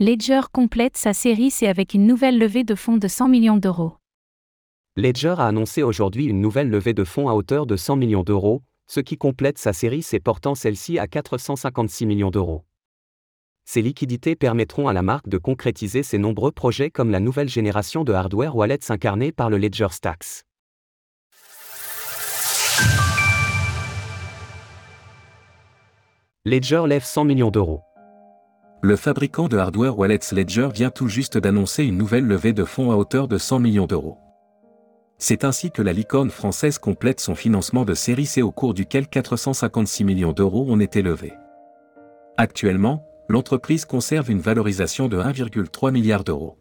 Ledger complète sa série C avec une nouvelle levée de fonds de 100 millions d'euros. Ledger a annoncé aujourd'hui une nouvelle levée de fonds à hauteur de 100 millions d'euros, ce qui complète sa série C portant celle-ci à 456 millions d'euros. Ces liquidités permettront à la marque de concrétiser ses nombreux projets comme la nouvelle génération de hardware wallets incarnée par le Ledger Stacks. Ledger lève 100 millions d'euros. Le fabricant de hardware wallets Ledger vient tout juste d'annoncer une nouvelle levée de fonds à hauteur de 100 millions d'euros. C'est ainsi que la licorne française complète son financement de série C au cours duquel 456 millions d'euros ont été levés. Actuellement, l'entreprise conserve une valorisation de 1,3 milliard d'euros.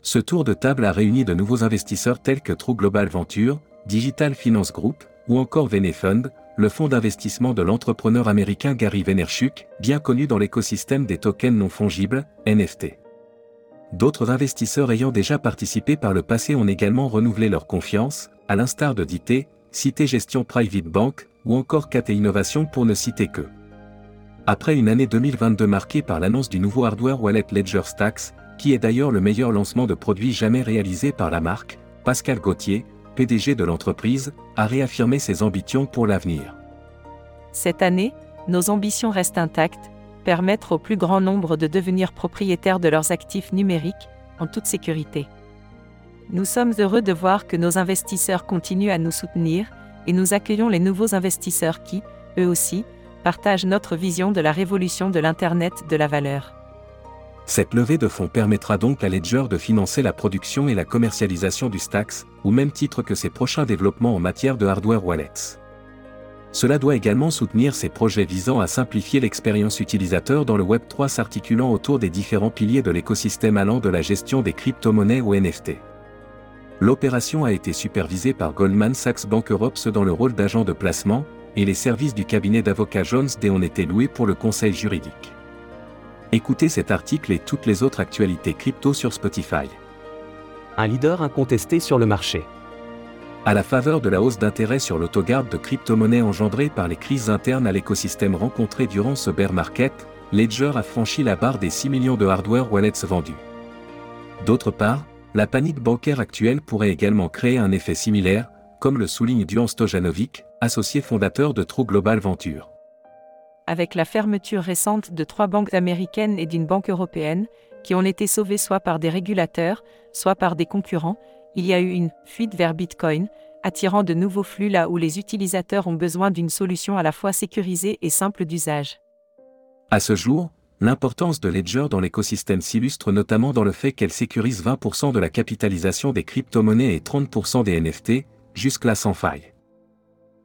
Ce tour de table a réuni de nouveaux investisseurs tels que True Global Venture, Digital Finance Group ou encore Venefund, le fonds d'investissement de l'entrepreneur américain Gary Vaynerchuk, bien connu dans l'écosystème des tokens non fongibles, NFT. D'autres investisseurs ayant déjà participé par le passé ont également renouvelé leur confiance, à l'instar de DIT, Cité Gestion Private Bank, ou encore KT Innovation pour ne citer que. Après une année 2022 marquée par l'annonce du nouveau hardware wallet Ledger Stacks, qui est d'ailleurs le meilleur lancement de produit jamais réalisé par la marque, Pascal Gauthier, PDG de l'entreprise, a réaffirmé ses ambitions pour l'avenir. Cette année, nos ambitions restent intactes, permettre au plus grand nombre de devenir propriétaires de leurs actifs numériques, en toute sécurité. Nous sommes heureux de voir que nos investisseurs continuent à nous soutenir, et nous accueillons les nouveaux investisseurs qui, eux aussi, partagent notre vision de la révolution de l'Internet de la valeur. Cette levée de fonds permettra donc à Ledger de financer la production et la commercialisation du Stacks, au même titre que ses prochains développements en matière de hardware wallets. Cela doit également soutenir ses projets visant à simplifier l'expérience utilisateur dans le Web 3 s'articulant autour des différents piliers de l'écosystème allant de la gestion des crypto-monnaies aux NFT. L'opération a été supervisée par Goldman Sachs Bank Europe dans le rôle d'agent de placement, et les services du cabinet d'avocats Jones Day ont été loués pour le conseil juridique. Écoutez cet article et toutes les autres actualités crypto sur Spotify. Un leader incontesté sur le marché. À la faveur de la hausse d'intérêt sur l'autogarde de crypto-monnaies engendrée par les crises internes à l'écosystème rencontrées durant ce bear market, Ledger a franchi la barre des 6 millions de hardware wallets vendus. D'autre part, la panique bancaire actuelle pourrait également créer un effet similaire, comme le souligne Duan Stojanovic, associé fondateur de True Global Venture avec la fermeture récente de trois banques américaines et d'une banque européenne, qui ont été sauvées soit par des régulateurs, soit par des concurrents, il y a eu une fuite vers Bitcoin, attirant de nouveaux flux là où les utilisateurs ont besoin d'une solution à la fois sécurisée et simple d'usage. À ce jour, l'importance de Ledger dans l'écosystème s'illustre notamment dans le fait qu'elle sécurise 20% de la capitalisation des crypto-monnaies et 30% des NFT, jusque-là sans faille.